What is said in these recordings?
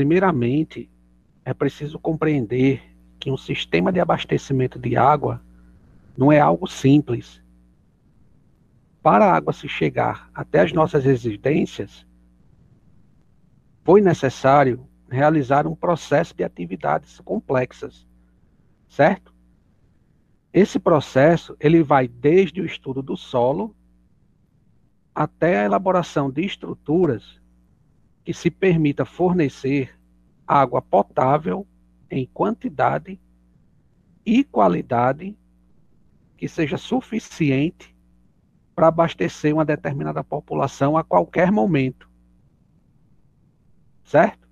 primeiramente, é preciso compreender que um sistema de abastecimento de água não é algo simples. Para a água se chegar até as nossas residências, foi necessário realizar um processo de atividades complexas, certo? Esse processo ele vai desde o estudo do solo até a elaboração de estruturas que se permita fornecer água potável em quantidade e qualidade que seja suficiente para abastecer uma determinada população a qualquer momento. Certo?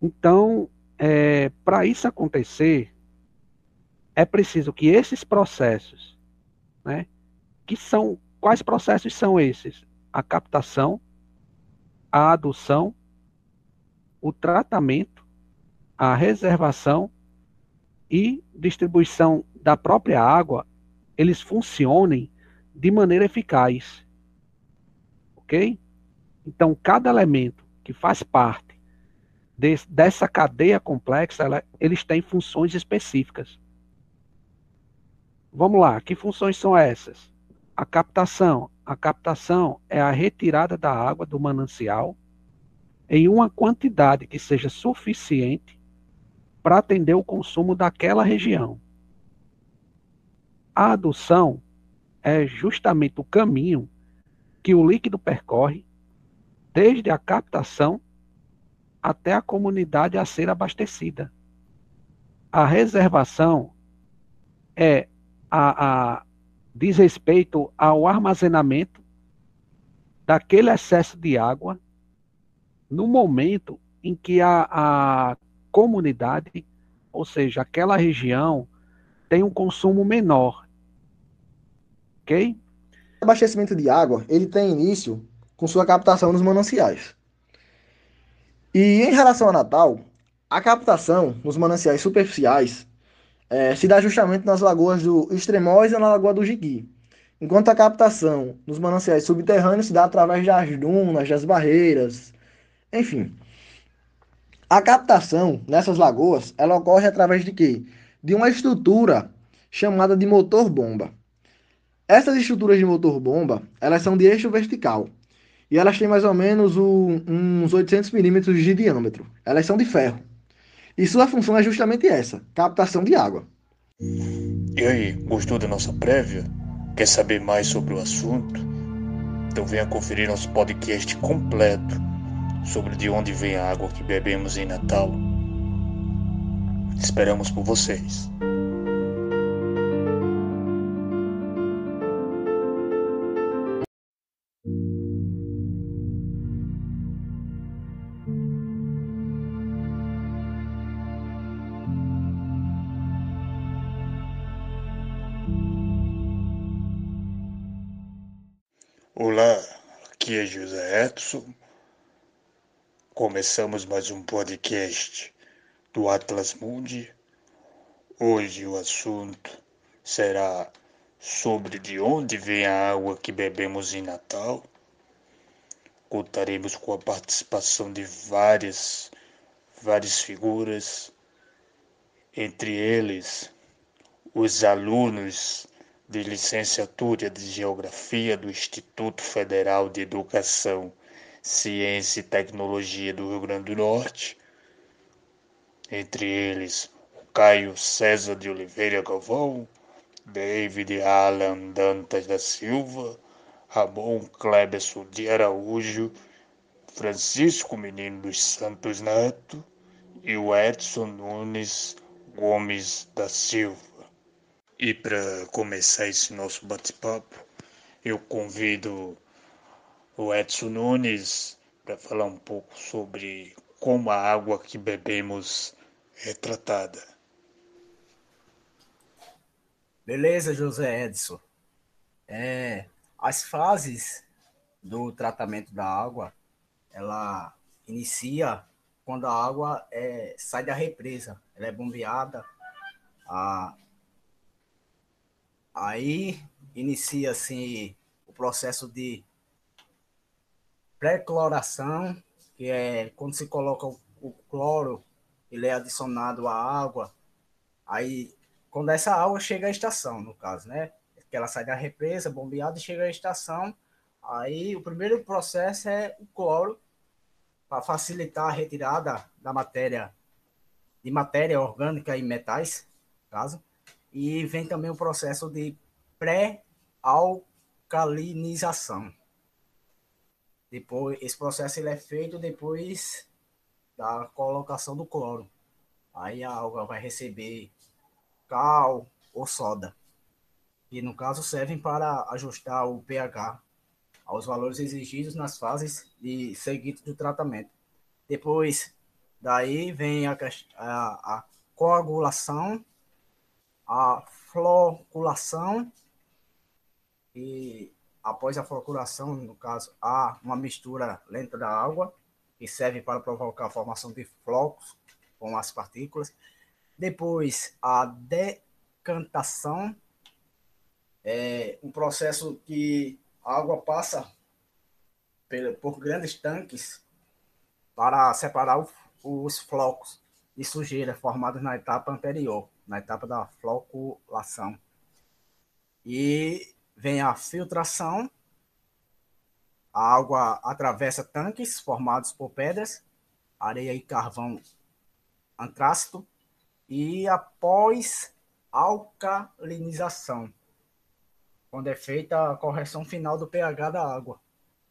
Então, é, para isso acontecer, é preciso que esses processos, né, que são quais processos são esses? A captação, a adução, o tratamento, a reservação e distribuição da própria água, eles funcionem de maneira eficaz. Ok? Então, cada elemento que faz parte de, dessa cadeia complexa, ela, eles têm funções específicas. Vamos lá, que funções são essas? A captação. A captação é a retirada da água do manancial em uma quantidade que seja suficiente para atender o consumo daquela região. A adução é justamente o caminho que o líquido percorre desde a captação até a comunidade a ser abastecida. A reservação é a, a diz respeito ao armazenamento daquele excesso de água no momento em que a, a comunidade, ou seja, aquela região, tem um consumo menor. Ok? O abastecimento de água ele tem início com sua captação nos mananciais. E em relação ao Natal, a captação nos mananciais superficiais é, se dá justamente nas lagoas do Extremóis e na Lagoa do Jiqui. Enquanto a captação nos mananciais subterrâneos se dá através das dunas, das barreiras, enfim. A captação nessas lagoas, ela ocorre através de quê? De uma estrutura chamada de motor-bomba. Essas estruturas de motor-bomba, elas são de eixo vertical. E elas têm mais ou menos um, uns 800 milímetros de diâmetro. Elas são de ferro. E sua função é justamente essa: captação de água. E aí, gostou da nossa prévia? Quer saber mais sobre o assunto? Então venha conferir nosso podcast completo sobre de onde vem a água que bebemos em Natal. Esperamos por vocês. José Edson. Começamos mais um podcast do Atlas Mundi. Hoje o assunto será sobre de onde vem a água que bebemos em Natal. Contaremos com a participação de várias, várias figuras, entre eles os alunos de licenciatura de Geografia do Instituto Federal de Educação, Ciência e Tecnologia do Rio Grande do Norte, entre eles Caio César de Oliveira Galvão, David Alan Dantas da Silva, Ramon Kleberson de Araújo, Francisco Menino dos Santos Neto e o Edson Nunes Gomes da Silva. E para começar esse nosso bate-papo, eu convido o Edson Nunes para falar um pouco sobre como a água que bebemos é tratada. Beleza, José Edson. É, as fases do tratamento da água, ela inicia quando a água é, sai da represa, ela é bombeada, a, Aí inicia-se o processo de pré-cloração que é quando se coloca o, o cloro, ele é adicionado à água, aí quando essa água chega à estação, no caso, né? Que ela sai da represa, bombeada e chega à estação, aí o primeiro processo é o cloro, para facilitar a retirada da matéria, de matéria orgânica e metais, caso, e vem também o processo de pré-alcalinização. Depois, esse processo ele é feito depois da colocação do cloro. Aí a água vai receber cal ou soda. E no caso servem para ajustar o pH aos valores exigidos nas fases de seguinte do tratamento. Depois daí vem a, a, a coagulação, a floculação e após a floculação, no caso, há uma mistura lenta da água, que serve para provocar a formação de flocos com as partículas. Depois, a decantação, é um processo que a água passa por grandes tanques para separar os flocos de sujeira formados na etapa anterior, na etapa da floculação. E vem a filtração. A água atravessa tanques formados por pedras, areia e carvão antrácito e após alcalinização, quando é feita a correção final do pH da água,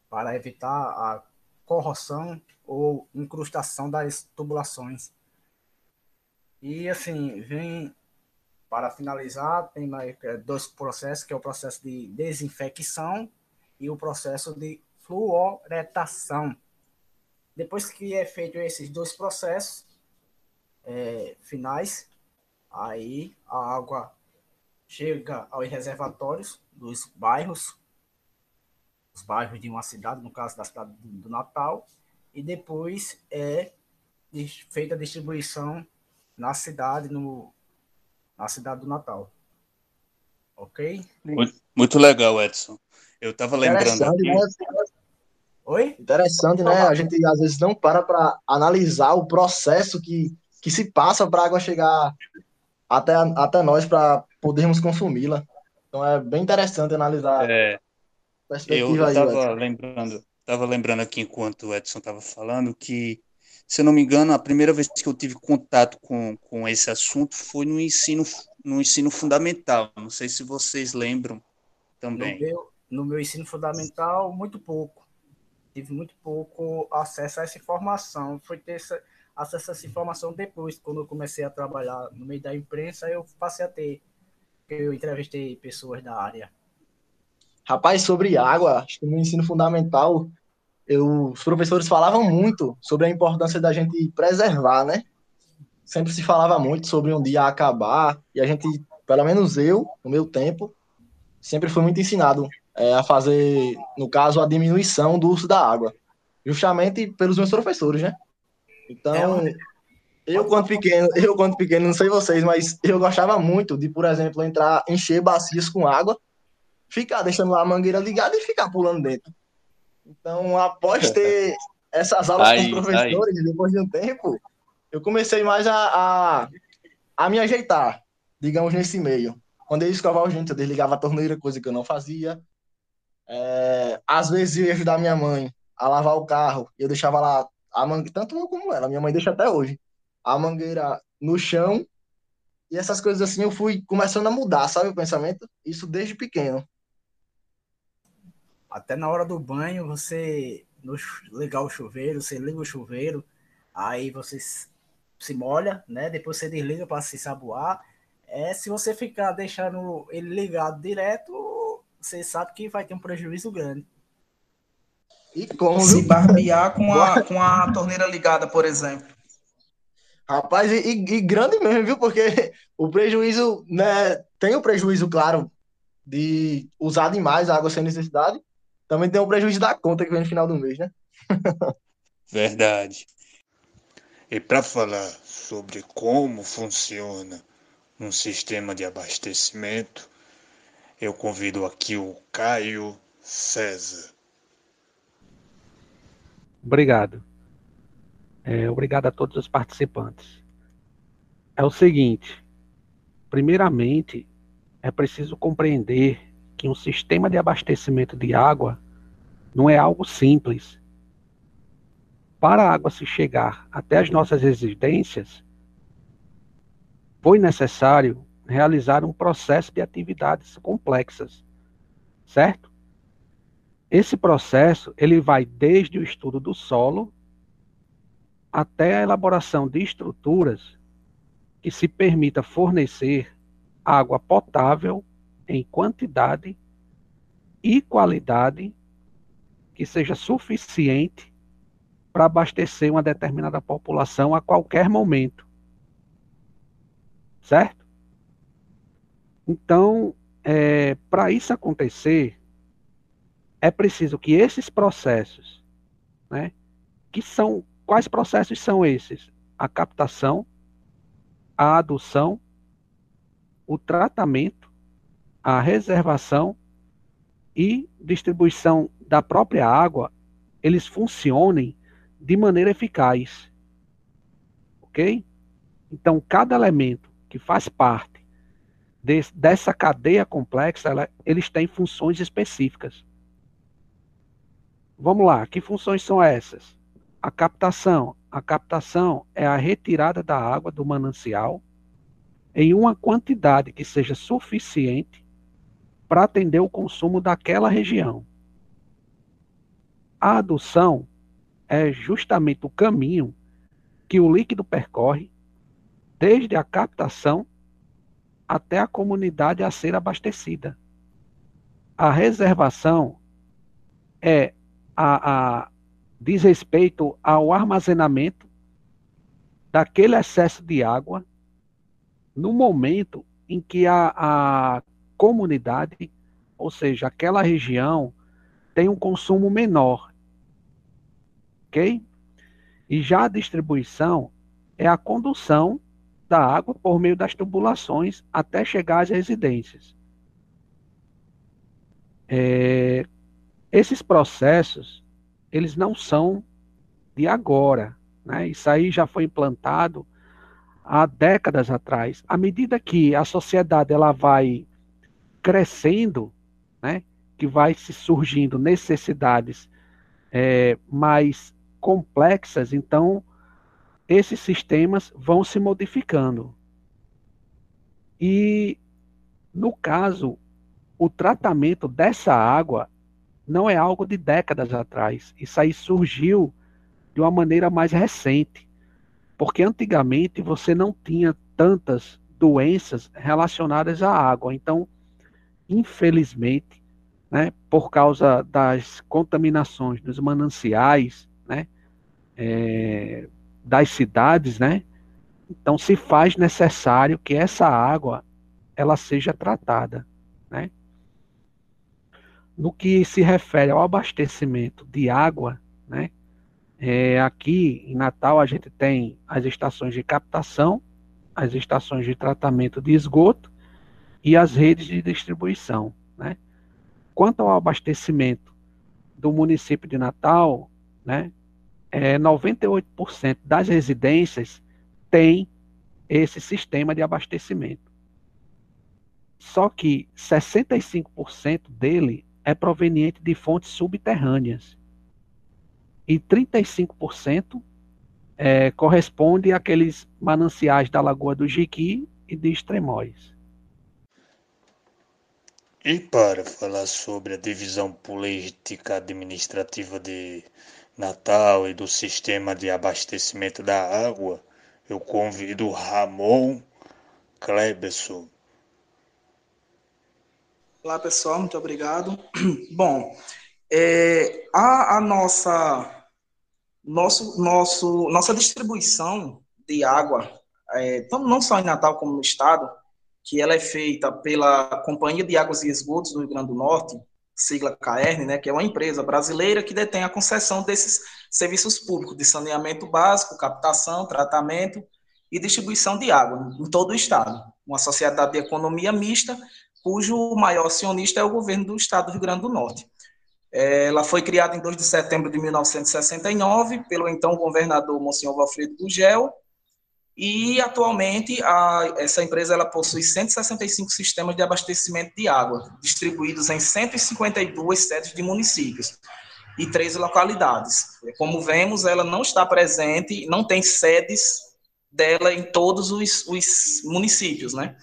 para evitar a corrosão ou incrustação das tubulações. E assim, vem para finalizar, tem mais é, dois processos, que é o processo de desinfecção e o processo de fluoretação. Depois que é feito esses dois processos é, finais, aí a água chega aos reservatórios dos bairros, os bairros de uma cidade, no caso da cidade do Natal, e depois é feita a distribuição na cidade, no a cidade do Natal. Ok? Muito, muito legal, Edson. Eu estava lembrando aqui... Né? Oi? Interessante, né? A gente às vezes não para para analisar o processo que, que se passa para a água chegar até, até nós para podermos consumi-la. Então é bem interessante analisar é, eu estava lembrando, tava lembrando aqui enquanto o Edson estava falando que se eu não me engano, a primeira vez que eu tive contato com, com esse assunto foi no ensino, no ensino fundamental. Não sei se vocês lembram também. No meu, no meu ensino fundamental, muito pouco. Tive muito pouco acesso a essa informação. Foi ter essa, acesso a essa informação depois, quando eu comecei a trabalhar no meio da imprensa, eu passei a ter. Eu entrevistei pessoas da área. Rapaz, sobre água, acho que no ensino fundamental eu, os professores falavam muito sobre a importância da gente preservar, né? Sempre se falava muito sobre um dia acabar, e a gente, pelo menos eu, no meu tempo, sempre fui muito ensinado é, a fazer, no caso, a diminuição do uso da água, justamente pelos meus professores, né? Então, é, eu quando pequeno, eu quando pequeno, não sei vocês, mas eu gostava muito de, por exemplo, entrar, encher bacias com água, ficar deixando lá a mangueira ligada e ficar pulando dentro. Então, após ter essas aulas aí, com os professores, aí. depois de um tempo, eu comecei mais a, a, a, me ajeitar, digamos, nesse meio. Quando eu ia escovar os dentes, eu desligava a torneira, coisa que eu não fazia. É, às vezes eu ia ajudar minha mãe a lavar o carro, eu deixava lá a mangueira, tanto eu como ela, minha mãe deixa até hoje, a mangueira no chão, e essas coisas assim eu fui começando a mudar, sabe, o pensamento? Isso desde pequeno. Até na hora do banho, você no, ligar o chuveiro, você liga o chuveiro, aí você se molha, né? Depois você desliga para se saboar. É, se você ficar deixando ele ligado direto, você sabe que vai ter um prejuízo grande. E como se barbear com a, com a torneira ligada, por exemplo. Rapaz, e, e, grande mesmo, viu? Porque o prejuízo, né? Tem o prejuízo, claro, de usar demais a água sem necessidade, também tem o prejuízo da conta que vem no final do mês, né? Verdade. E para falar sobre como funciona um sistema de abastecimento, eu convido aqui o Caio César. Obrigado. É, obrigado a todos os participantes. É o seguinte: primeiramente, é preciso compreender que um sistema de abastecimento de água não é algo simples. Para a água se chegar até as nossas residências, foi necessário realizar um processo de atividades complexas, certo? Esse processo ele vai desde o estudo do solo até a elaboração de estruturas que se permita fornecer água potável em quantidade e qualidade que seja suficiente para abastecer uma determinada população a qualquer momento. Certo? Então, é, para isso acontecer, é preciso que esses processos, né, que são quais processos são esses? A captação, a adução, o tratamento, a reservação e distribuição da própria água, eles funcionem de maneira eficaz. Ok? Então, cada elemento que faz parte de, dessa cadeia complexa, ela, eles têm funções específicas. Vamos lá, que funções são essas? A captação. A captação é a retirada da água do manancial em uma quantidade que seja suficiente para atender o consumo daquela região. A adução é justamente o caminho que o líquido percorre desde a captação até a comunidade a ser abastecida. A reservação é a, a diz respeito ao armazenamento daquele excesso de água no momento em que a, a comunidade, ou seja, aquela região, tem um consumo menor. Ok? E já a distribuição é a condução da água por meio das tubulações até chegar às residências. É, esses processos, eles não são de agora. Né? Isso aí já foi implantado há décadas atrás. À medida que a sociedade ela vai crescendo, né, que vai se surgindo necessidades é, mais complexas, então esses sistemas vão se modificando. E no caso, o tratamento dessa água não é algo de décadas atrás. Isso aí surgiu de uma maneira mais recente. Porque antigamente você não tinha tantas doenças relacionadas à água. Então, infelizmente, né, por causa das contaminações dos mananciais, né, é, das cidades, né, então se faz necessário que essa água ela seja tratada, né? No que se refere ao abastecimento de água, né, é, aqui em Natal a gente tem as estações de captação, as estações de tratamento de esgoto e as redes de distribuição. Né? Quanto ao abastecimento do município de Natal, né, é, 98% das residências tem esse sistema de abastecimento. Só que 65% dele é proveniente de fontes subterrâneas e 35% é, corresponde àqueles mananciais da Lagoa do Jiqui e de Extremóis. E para falar sobre a divisão política administrativa de Natal e do sistema de abastecimento da água, eu convido Ramon Kleberson. Olá pessoal, muito obrigado. Bom, é, a, a, nossa, nosso, nosso, nossa distribuição de água, é, não só em Natal como no estado, que ela é feita pela Companhia de Águas e Esgotos do Rio Grande do Norte, sigla CAERN, né, que é uma empresa brasileira que detém a concessão desses serviços públicos de saneamento básico, captação, tratamento e distribuição de água em todo o estado. Uma sociedade de economia mista, cujo maior acionista é o governo do estado do Rio Grande do Norte. Ela foi criada em 2 de setembro de 1969 pelo então governador Monsenhor Valfredo Gugel, e atualmente a, essa empresa ela possui 165 sistemas de abastecimento de água, distribuídos em 152 sedes de municípios e 13 localidades. Como vemos, ela não está presente, não tem sedes dela em todos os, os municípios, né?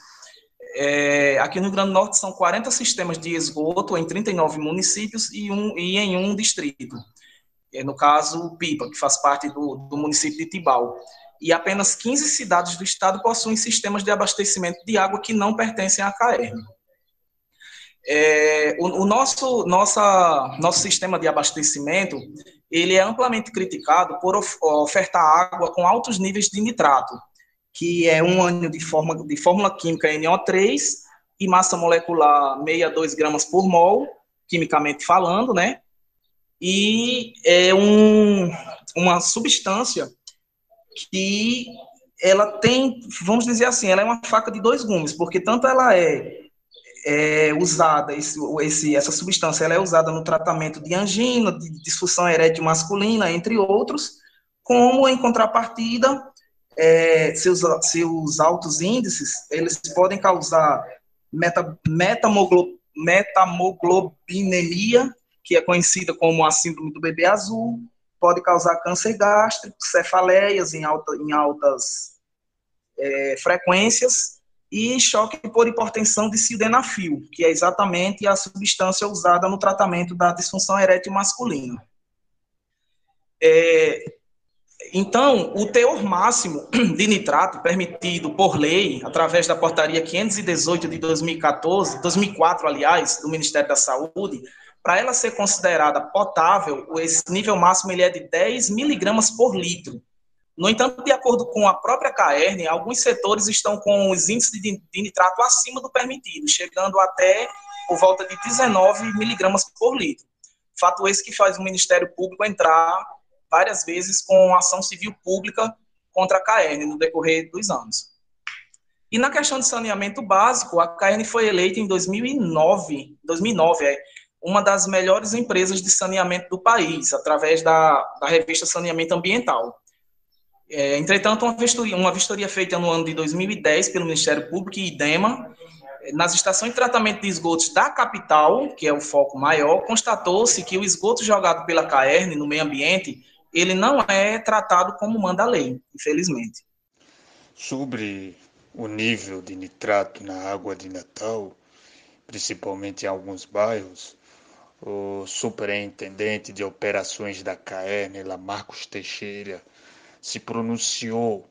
É, aqui no Rio Grande do Norte são 40 sistemas de esgoto em 39 municípios e, um, e em um distrito. É, no caso, Pipa, que faz parte do, do município de Tibau. E apenas 15 cidades do estado possuem sistemas de abastecimento de água que não pertencem à CAERN. É, o, o, nosso, nossa, nosso sistema de abastecimento ele é amplamente criticado por of, ofertar água com altos níveis de nitrato, que é um ânion de, forma, de fórmula química NO3 e massa molecular 62 gramas por mol, quimicamente falando, né? E é um, uma substância que ela tem, vamos dizer assim, ela é uma faca de dois gumes, porque tanto ela é, é usada, esse, esse, essa substância ela é usada no tratamento de angina, de disfunção erétil masculina, entre outros, como em contrapartida, é, seus, seus altos índices, eles podem causar meta, metamoglo, metamoglobinemia, que é conhecida como a síndrome do bebê azul, pode causar câncer gástrico, cefaleias em, alta, em altas é, frequências e choque por hipertensão de sildenafil, que é exatamente a substância usada no tratamento da disfunção erétil masculina. É, então, o teor máximo de nitrato permitido por lei, através da portaria 518 de 2014, 2004, aliás, do Ministério da Saúde, para ela ser considerada potável, esse nível máximo ele é de 10 miligramas por litro. No entanto, de acordo com a própria CAERN, alguns setores estão com os índices de, nitrato acima do permitido, chegando até por volta de 19 miligramas por litro. Fato esse que faz o Ministério Público entrar várias vezes com ação civil pública contra a CAERN no decorrer dos anos. E na questão de saneamento básico, a CAERN foi eleita em 2009, 2009 é, uma das melhores empresas de saneamento do país, através da, da revista Saneamento Ambiental. É, entretanto, uma vistoria, uma vistoria feita no ano de 2010 pelo Ministério Público e IDEMA, nas estações de tratamento de esgotos da capital, que é o foco maior, constatou-se que o esgoto jogado pela CAERN no meio ambiente ele não é tratado como manda a lei, infelizmente. Sobre o nível de nitrato na água de Natal, principalmente em alguns bairros, o superintendente de operações da CAERN, Marcos Teixeira, se pronunciou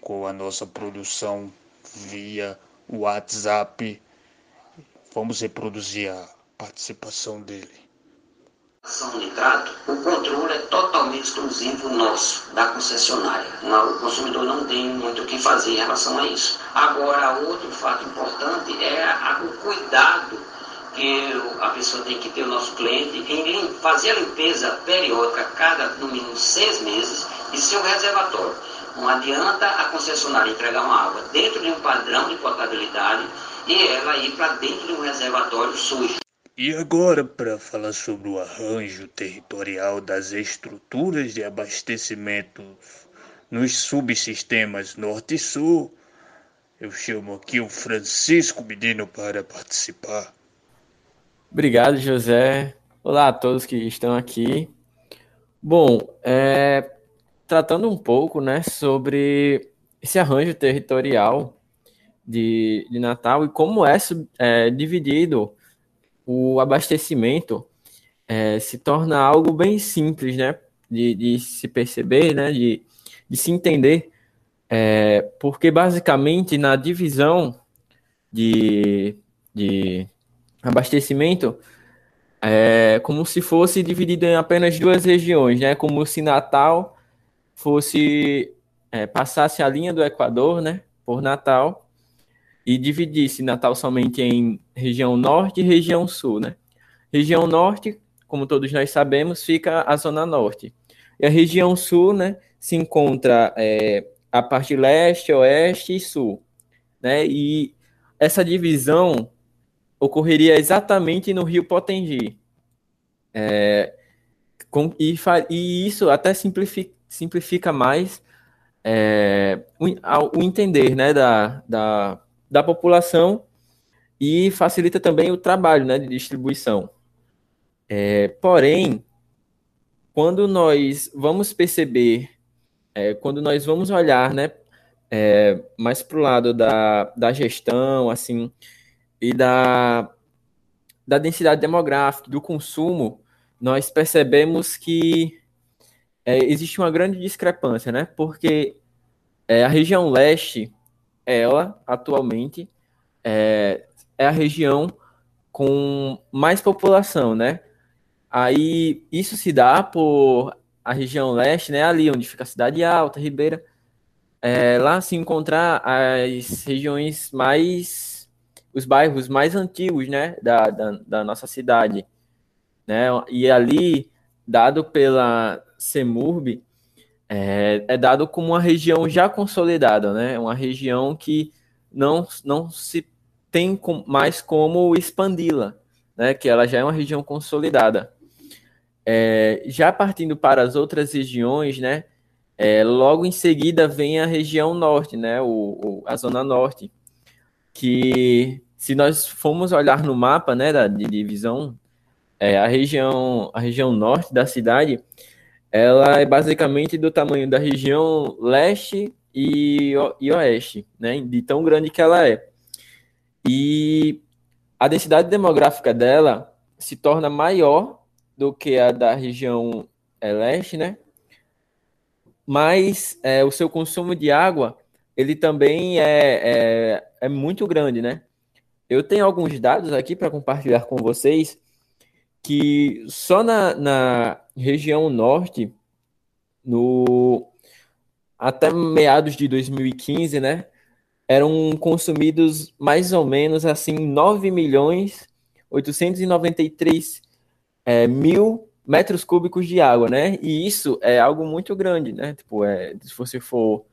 com a nossa produção via WhatsApp. Vamos reproduzir a participação dele ação nitrato, o controle é totalmente exclusivo nosso, da concessionária. O consumidor não tem muito o que fazer em relação a isso. Agora, outro fato importante é o cuidado que a pessoa tem que ter, o nosso cliente, em fazer a limpeza periódica cada, no mínimo, seis meses de seu reservatório. Não adianta a concessionária entregar uma água dentro de um padrão de potabilidade e ela ir para dentro de um reservatório sujo. E agora, para falar sobre o arranjo territorial das estruturas de abastecimento nos subsistemas Norte e Sul, eu chamo aqui o Francisco Medino para participar. Obrigado, José. Olá a todos que estão aqui. Bom, é, tratando um pouco né, sobre esse arranjo territorial de, de Natal e como é, é dividido o abastecimento é, se torna algo bem simples, né? De, de se perceber, né? De, de se entender, é, porque basicamente na divisão de, de abastecimento é como se fosse dividido em apenas duas regiões, né? Como se Natal fosse é, passasse a linha do Equador, né? Por Natal e dividisse Natal somente em região norte e região sul, né? Região norte, como todos nós sabemos, fica a zona norte. E a região sul, né, se encontra é, a parte leste, oeste e sul, né? E essa divisão ocorreria exatamente no Rio Potengi. É, com, e, e, isso até simplifica, simplifica mais é, o, o, entender né, da, da, da população e facilita também o trabalho né, de distribuição. É, porém, quando nós vamos perceber, é, quando nós vamos olhar né, é, mais para o lado da, da gestão, assim, e da, da densidade demográfica, do consumo, nós percebemos que é, existe uma grande discrepância, né? Porque é, a região leste, ela, atualmente, é, é a região com mais população, né? Aí isso se dá por a região leste, né? Ali onde fica a cidade alta, Ribeira, é, lá se encontrar as regiões mais, os bairros mais antigos, né? Da, da, da nossa cidade, né? E ali, dado pela CEMURB, é, é dado como uma região já consolidada, né? Uma região que não, não se tem mais como expandi-la, né, que ela já é uma região consolidada. É, já partindo para as outras regiões, né, é, logo em seguida vem a região norte, né, o, o, a zona norte, que se nós formos olhar no mapa, né, da divisão, é, a região a região norte da cidade, ela é basicamente do tamanho da região leste e, e oeste, né, de tão grande que ela é. E a densidade demográfica dela se torna maior do que a da região é, leste, né? Mas é, o seu consumo de água ele também é, é, é muito grande, né? Eu tenho alguns dados aqui para compartilhar com vocês que só na, na região norte, no até meados de 2015, né, eram consumidos mais ou menos assim 9 milhões 893 é, mil metros cúbicos de água, né? E isso é algo muito grande, né? Tipo, é, se você for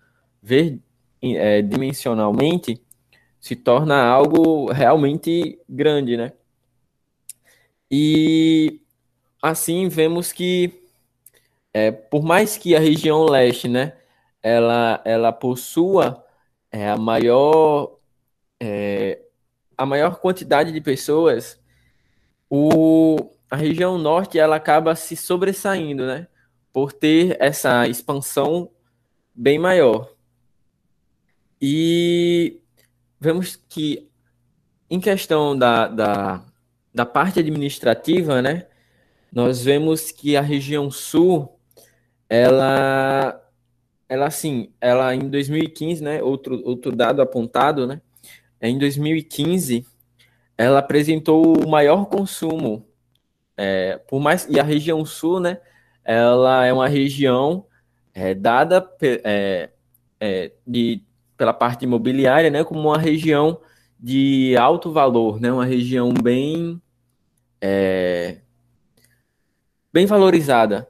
ver é, dimensionalmente, se torna algo realmente grande, né? E assim vemos que, é, por mais que a região leste, né, ela, ela possua é, a maior é, a maior quantidade de pessoas, o, a região norte ela acaba se sobressaindo, né? Por ter essa expansão bem maior. E vemos que em questão da, da, da parte administrativa, né? Nós vemos que a região sul, ela ela assim, ela em 2015, né, outro, outro dado apontado, né, em 2015, ela apresentou o maior consumo, é, por mais, e a região sul, né, ela é uma região é, dada é, é, de, pela parte imobiliária, né, como uma região de alto valor, né, uma região bem, é, bem valorizada,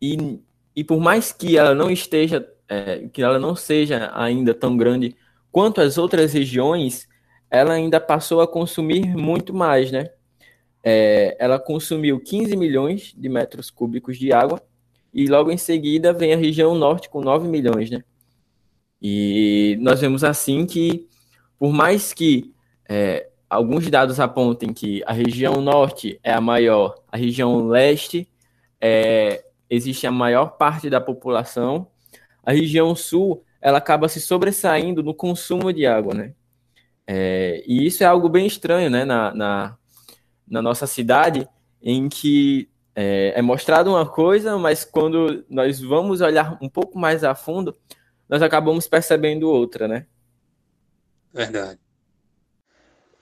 e e por mais que ela não esteja, é, que ela não seja ainda tão grande quanto as outras regiões, ela ainda passou a consumir muito mais, né? É, ela consumiu 15 milhões de metros cúbicos de água e logo em seguida vem a região norte com 9 milhões, né? E nós vemos assim que, por mais que é, alguns dados apontem que a região norte é a maior, a região leste é, existe a maior parte da população. A região sul, ela acaba se sobressaindo no consumo de água, né? É, e isso é algo bem estranho, né, na, na, na nossa cidade, em que é, é mostrado uma coisa, mas quando nós vamos olhar um pouco mais a fundo, nós acabamos percebendo outra, né? Verdade.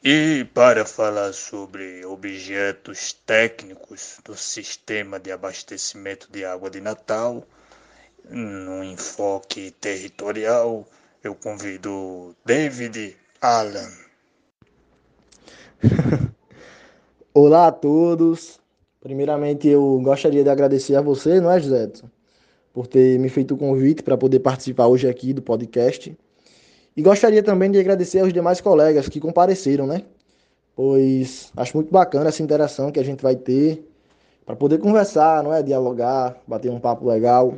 E para falar sobre objetos técnicos do sistema de abastecimento de água de Natal, no enfoque territorial, eu convido David Allen. Olá a todos. Primeiramente, eu gostaria de agradecer a você, não é, José por ter me feito o convite para poder participar hoje aqui do podcast. E gostaria também de agradecer aos demais colegas que compareceram, né? Pois acho muito bacana essa interação que a gente vai ter para poder conversar, não é? Dialogar, bater um papo legal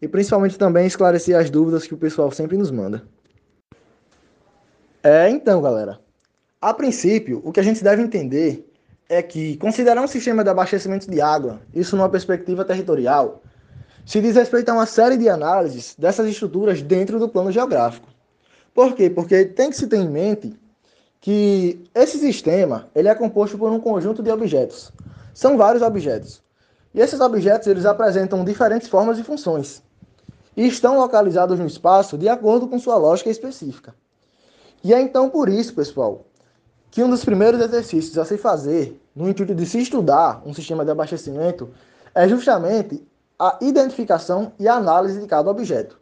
e principalmente também esclarecer as dúvidas que o pessoal sempre nos manda. É, então, galera, a princípio, o que a gente deve entender é que considerar um sistema de abastecimento de água, isso numa perspectiva territorial, se diz respeito a uma série de análises dessas estruturas dentro do plano geográfico. Por quê? Porque tem que se ter em mente que esse sistema ele é composto por um conjunto de objetos. São vários objetos. E esses objetos eles apresentam diferentes formas e funções. E estão localizados no espaço de acordo com sua lógica específica. E é então por isso, pessoal, que um dos primeiros exercícios a se fazer, no intuito de se estudar um sistema de abastecimento, é justamente a identificação e análise de cada objeto.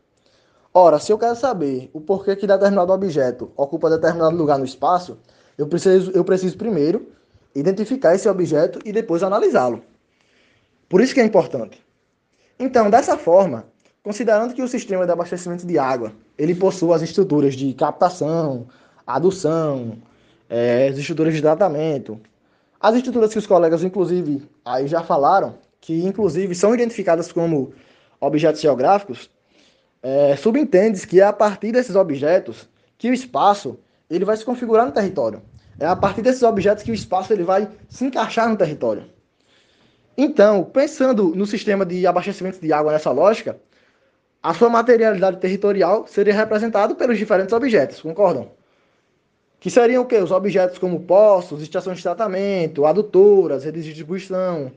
Ora, se eu quero saber o porquê que determinado objeto ocupa determinado lugar no espaço, eu preciso, eu preciso primeiro identificar esse objeto e depois analisá-lo. Por isso que é importante. Então, dessa forma, considerando que o sistema de abastecimento de água ele possui as estruturas de captação, adução, é, as estruturas de tratamento, as estruturas que os colegas, inclusive, aí já falaram, que inclusive são identificadas como objetos geográficos, é, subentende que é a partir desses objetos que o espaço ele vai se configurar no território. É a partir desses objetos que o espaço ele vai se encaixar no território. Então, pensando no sistema de abastecimento de água nessa lógica, a sua materialidade territorial seria representada pelos diferentes objetos, concordam? Que seriam o quê? Os objetos como postos, estações de tratamento, adutoras, redes de distribuição.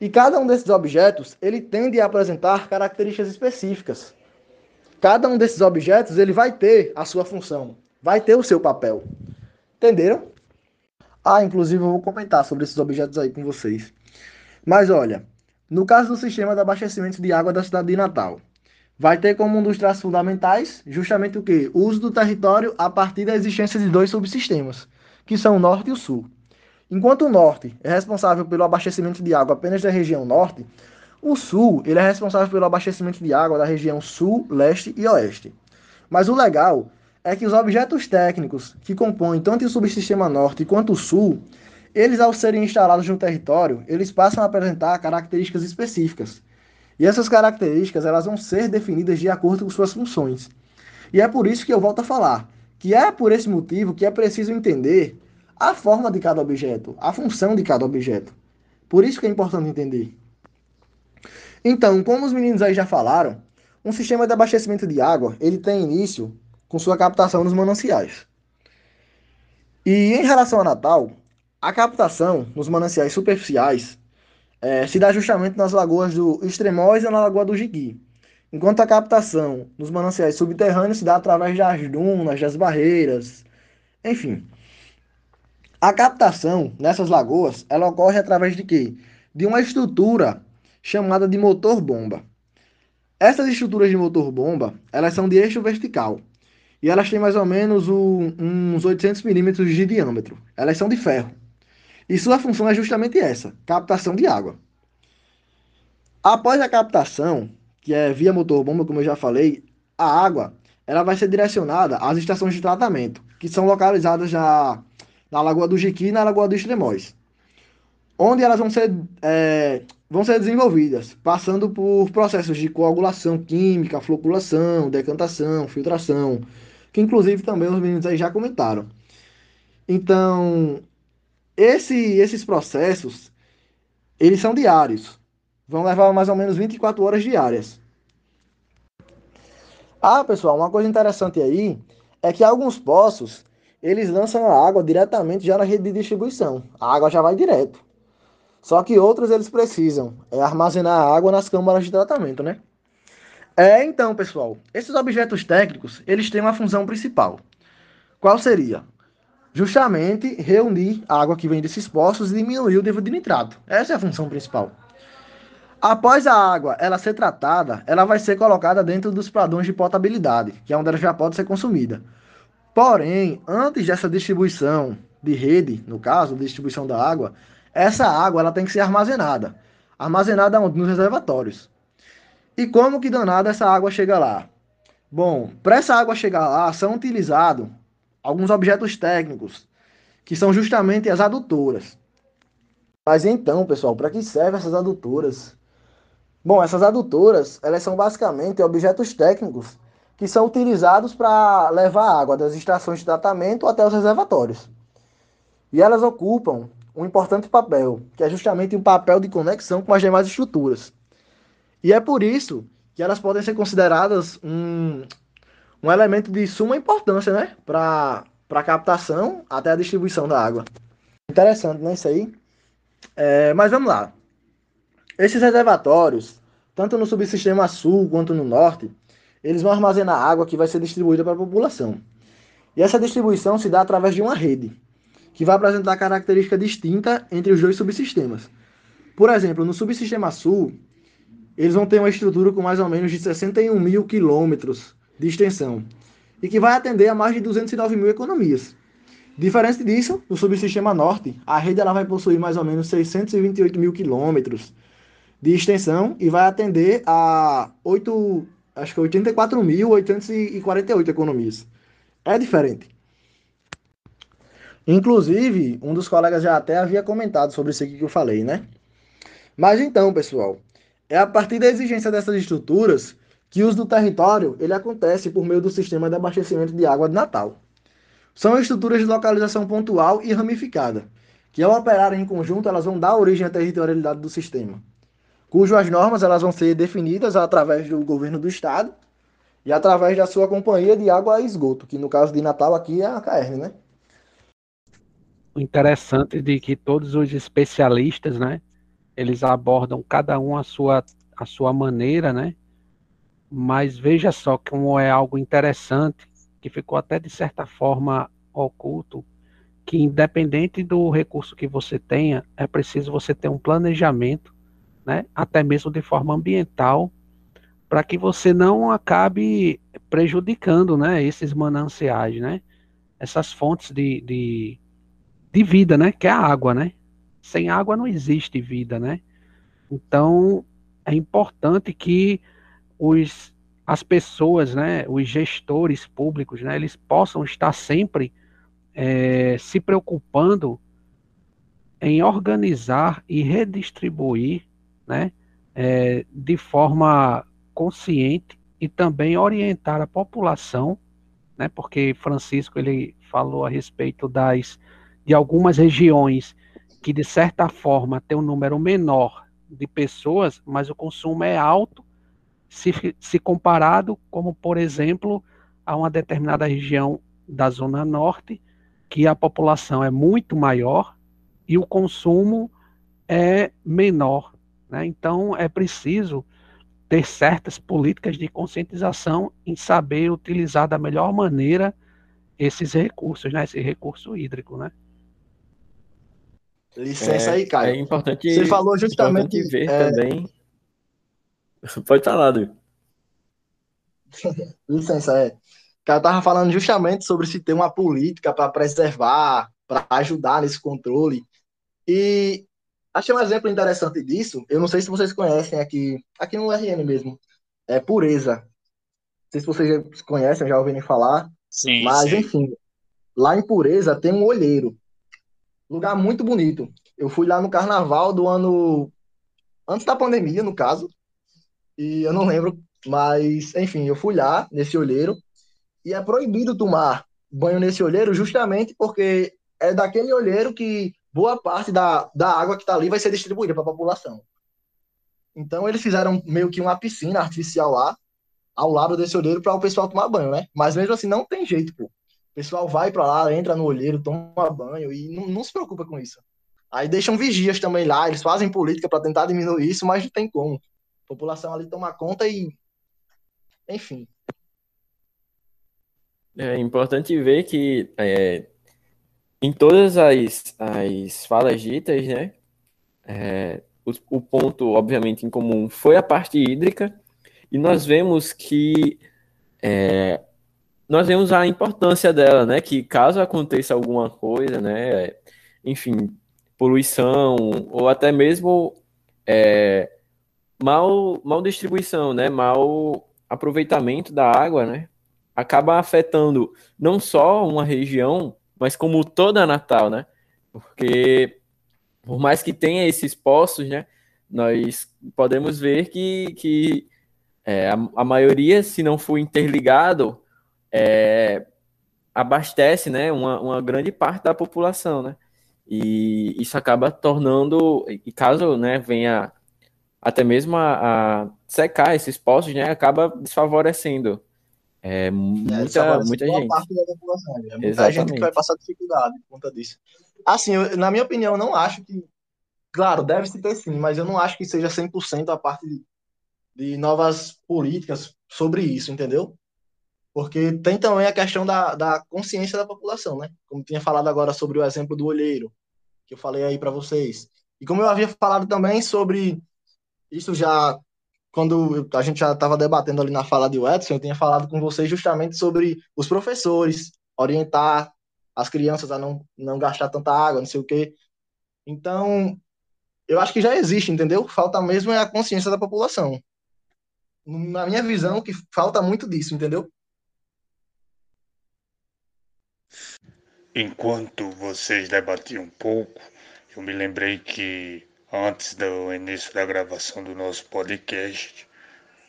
E cada um desses objetos, ele tende a apresentar características específicas. Cada um desses objetos, ele vai ter a sua função, vai ter o seu papel. Entenderam? Ah, inclusive eu vou comentar sobre esses objetos aí com vocês. Mas olha, no caso do sistema de abastecimento de água da cidade de Natal, vai ter como um dos traços fundamentais justamente o que? O uso do território a partir da existência de dois subsistemas, que são o norte e o sul. Enquanto o norte é responsável pelo abastecimento de água apenas da região norte, o sul ele é responsável pelo abastecimento de água da região sul, leste e oeste. Mas o legal é que os objetos técnicos que compõem tanto o subsistema norte quanto o sul, eles ao serem instalados no território, eles passam a apresentar características específicas, e essas características elas vão ser definidas de acordo com suas funções. E é por isso que eu volto a falar que é por esse motivo que é preciso entender a forma de cada objeto, a função de cada objeto. Por isso que é importante entender. Então, como os meninos aí já falaram, um sistema de abastecimento de água, ele tem início com sua captação nos mananciais. E em relação a Natal, a captação nos mananciais superficiais é, se dá justamente nas lagoas do Extremóis e na Lagoa do Jiqui, enquanto a captação nos mananciais subterrâneos se dá através das dunas, das barreiras, enfim. A captação nessas lagoas, ela ocorre através de quê? De uma estrutura chamada de motor-bomba. Essas estruturas de motor-bomba, elas são de eixo vertical, e elas têm mais ou menos um, uns 800 milímetros de diâmetro. Elas são de ferro. E sua função é justamente essa: captação de água. Após a captação, que é via motor-bomba, como eu já falei, a água ela vai ser direcionada às estações de tratamento, que são localizadas na, na Lagoa do Jiqui e na Lagoa do Extremóis, onde elas vão ser, é, vão ser desenvolvidas, passando por processos de coagulação química, floculação, decantação, filtração, que inclusive também os meninos aí já comentaram. Então, esse, esses processos, eles são diários. Vão levar mais ou menos 24 horas diárias. Ah, pessoal, uma coisa interessante aí é que alguns poços, eles lançam a água diretamente já na rede de distribuição. A água já vai direto. Só que outros eles precisam é armazenar a água nas câmaras de tratamento, né? É, então, pessoal, esses objetos técnicos, eles têm uma função principal. Qual seria? justamente reunir a água que vem desses poços e diminuir o nível de nitrato. Essa é a função principal. Após a água ela ser tratada, ela vai ser colocada dentro dos padrões de potabilidade, que é onde ela já pode ser consumida. Porém, antes dessa distribuição de rede, no caso, distribuição da água, essa água ela tem que ser armazenada. Armazenada onde? Nos reservatórios. E como que danada essa água chega lá? Bom, para essa água chegar lá, são utilizados alguns objetos técnicos, que são justamente as adutoras. Mas então, pessoal, para que servem essas adutoras? Bom, essas adutoras, elas são basicamente objetos técnicos que são utilizados para levar água das estações de tratamento até os reservatórios. E elas ocupam um importante papel, que é justamente um papel de conexão com as demais estruturas. E é por isso que elas podem ser consideradas um, um elemento de suma importância, né? Para a captação até a distribuição da água. Interessante, né? Isso aí. É, mas vamos lá. Esses reservatórios, tanto no subsistema sul quanto no norte, eles vão armazenar água que vai ser distribuída para a população. E essa distribuição se dá através de uma rede, que vai apresentar característica distinta entre os dois subsistemas. Por exemplo, no subsistema sul, eles vão ter uma estrutura com mais ou menos de 61 mil quilômetros de extensão e que vai atender a mais de 209 mil economias. Diferente disso, no subsistema norte, a rede ela vai possuir mais ou menos 628 mil quilômetros de extensão e vai atender a 8, acho que 84.848 economias. É diferente. Inclusive, um dos colegas já até havia comentado sobre isso aqui que eu falei, né? Mas então, pessoal, é a partir da exigência dessas estruturas que o uso do território ele acontece por meio do sistema de abastecimento de água de Natal. São estruturas de localização pontual e ramificada, que ao operarem em conjunto elas vão dar origem à territorialidade do sistema, cujas normas elas vão ser definidas através do governo do estado e através da sua companhia de água e esgoto, que no caso de Natal aqui é a CAERN, né? O interessante de que todos os especialistas, né, eles abordam cada um a sua, a sua maneira, né? Mas veja só como é algo interessante, que ficou até de certa forma oculto, que independente do recurso que você tenha, é preciso você ter um planejamento, né? Até mesmo de forma ambiental, para que você não acabe prejudicando, né? Esses mananciais, né? Essas fontes de, de, de vida, né? Que é a água, né? sem água não existe vida, né? Então é importante que os, as pessoas, né, os gestores públicos, né, eles possam estar sempre é, se preocupando em organizar e redistribuir, né, é, de forma consciente e também orientar a população, né, porque Francisco ele falou a respeito das de algumas regiões que de certa forma tem um número menor de pessoas, mas o consumo é alto se, se comparado, como por exemplo, a uma determinada região da Zona Norte, que a população é muito maior e o consumo é menor. Né? Então é preciso ter certas políticas de conscientização em saber utilizar da melhor maneira esses recursos, né? esse recurso hídrico. Né? Licença é, aí, Caio. É importante. Você falou justamente. Importante ver é... também. Pode falar, Du. Licença, é. O cara tava falando justamente sobre se ter uma política para preservar, para ajudar nesse controle. E achei um exemplo interessante disso. Eu não sei se vocês conhecem aqui, aqui no RN mesmo. É Pureza. Não sei se vocês conhecem, já ouviram falar. Sim. Mas, sim. enfim, lá em Pureza tem um olheiro. Lugar muito bonito. Eu fui lá no carnaval do ano. Antes da pandemia, no caso. E eu não lembro, mas, enfim, eu fui lá, nesse olheiro. E é proibido tomar banho nesse olheiro justamente porque é daquele olheiro que boa parte da, da água que está ali vai ser distribuída para a população. Então eles fizeram meio que uma piscina artificial lá, ao lado desse olheiro, para o pessoal tomar banho, né? Mas mesmo assim não tem jeito, pô pessoal vai para lá, entra no olheiro, toma banho e não, não, se preocupa com isso. Aí deixam vigias também lá, eles fazem política para tentar diminuir isso, mas não tem como. A população ali toma conta e. Enfim. É importante ver que é, em todas as, as falas ditas, né, é, o, o ponto, obviamente, em comum foi a parte hídrica, e nós vemos que é, nós vemos a importância dela, né? Que caso aconteça alguma coisa, né? Enfim, poluição ou até mesmo é, mal, mal distribuição, né? Mal aproveitamento da água, né? Acaba afetando não só uma região, mas como toda Natal, né? Porque por mais que tenha esses poços, né, nós podemos ver que, que é, a, a, maioria, se não for interligado, é, abastece né, uma, uma grande parte da população, né? E isso acaba tornando, e caso né, venha até mesmo a, a secar esses poços, né, acaba desfavorecendo é, muita, é, muita gente. Parte da população, é muita Exatamente. gente que vai passar dificuldade por conta disso. Assim, eu, na minha opinião, eu não acho que. Claro, deve-se ter sim, mas eu não acho que seja 100% a parte de, de novas políticas sobre isso, entendeu? Porque tem também a questão da, da consciência da população, né? Como tinha falado agora sobre o exemplo do olheiro, que eu falei aí para vocês. E como eu havia falado também sobre isso já quando a gente já estava debatendo ali na fala de Edson, eu tinha falado com vocês justamente sobre os professores, orientar as crianças a não, não gastar tanta água, não sei o quê. Então, eu acho que já existe, entendeu? Falta mesmo é a consciência da população. Na minha visão, que falta muito disso, entendeu? Enquanto vocês debatiam um pouco, eu me lembrei que antes do início da gravação do nosso podcast,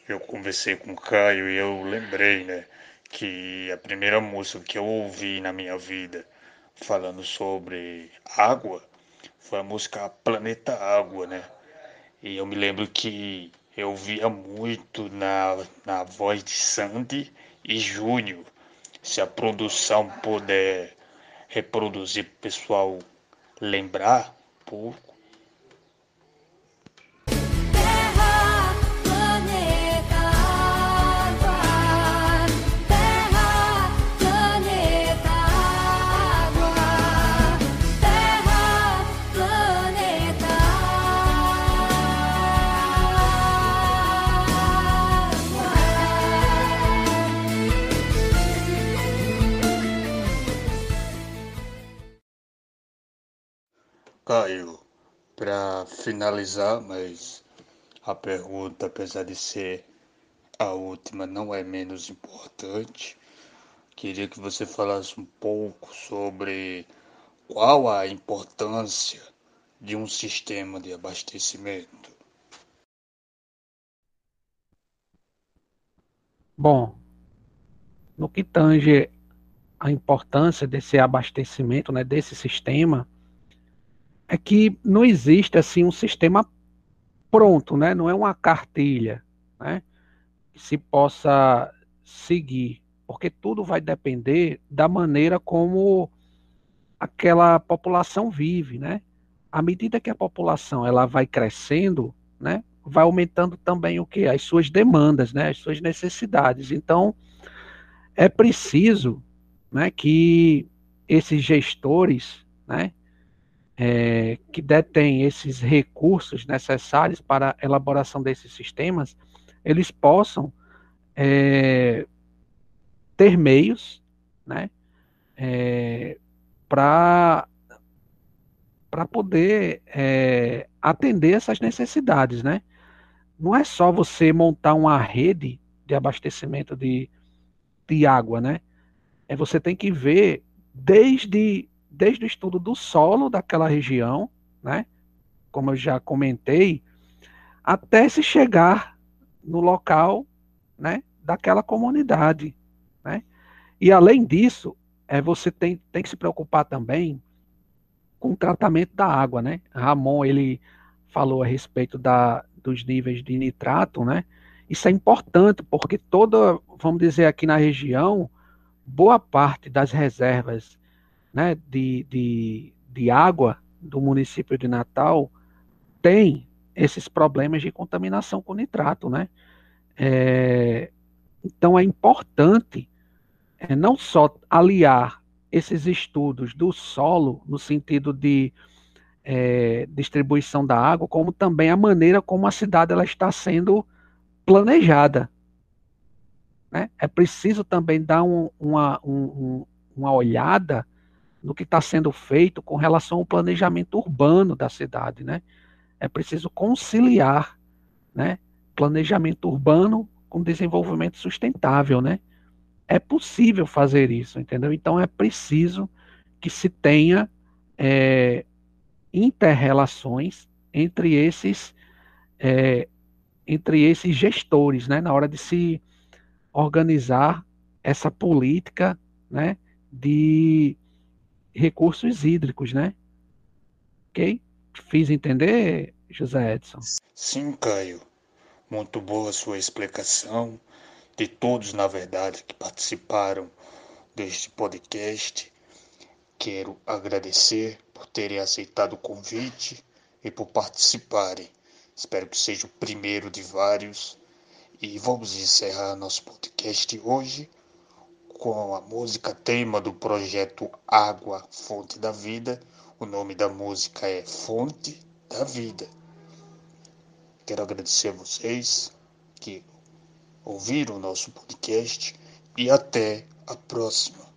eu conversei com o Caio e eu lembrei, né, que a primeira música que eu ouvi na minha vida falando sobre água foi a música Planeta Água, né? E eu me lembro que eu via muito na, na voz de Sandy e Júnior. Se a produção puder reproduzir pessoal lembrar um Caio, para finalizar, mas a pergunta, apesar de ser a última, não é menos importante. Queria que você falasse um pouco sobre qual a importância de um sistema de abastecimento. Bom, no que tange a importância desse abastecimento, né, desse sistema, é que não existe assim um sistema pronto, né? Não é uma cartilha, né? Que se possa seguir, porque tudo vai depender da maneira como aquela população vive, né? À medida que a população ela vai crescendo, né? Vai aumentando também o que as suas demandas, né? As suas necessidades. Então é preciso, né? Que esses gestores, né? É, que detêm esses recursos necessários para a elaboração desses sistemas, eles possam é, ter meios né, é, para poder é, atender essas necessidades. Né? Não é só você montar uma rede de abastecimento de, de água, né? É, você tem que ver desde desde o estudo do solo daquela região, né? Como eu já comentei, até se chegar no local, né? Daquela comunidade, né? E além disso, é, você tem, tem que se preocupar também com o tratamento da água, né? Ramon, ele falou a respeito da, dos níveis de nitrato, né? Isso é importante porque toda, vamos dizer aqui na região, boa parte das reservas né, de, de, de água do município de Natal tem esses problemas de contaminação com nitrato, né? É, então é importante é, não só aliar esses estudos do solo no sentido de é, distribuição da água, como também a maneira como a cidade ela está sendo planejada. Né? É preciso também dar um, uma, um, uma olhada no que está sendo feito com relação ao planejamento urbano da cidade, né? É preciso conciliar, né, planejamento urbano com desenvolvimento sustentável, né? É possível fazer isso, entendeu? Então é preciso que se tenha é, interrelações entre esses é, entre esses gestores, né, na hora de se organizar essa política, né, de recursos hídricos, né? Ok? Fiz entender, José Edson? Sim, Caio. Muito boa sua explicação. De todos, na verdade, que participaram deste podcast, quero agradecer por terem aceitado o convite e por participarem. Espero que seja o primeiro de vários. E vamos encerrar nosso podcast hoje com a música tema do projeto Água, Fonte da Vida. O nome da música é Fonte da Vida. Quero agradecer a vocês que ouviram o nosso podcast e até a próxima.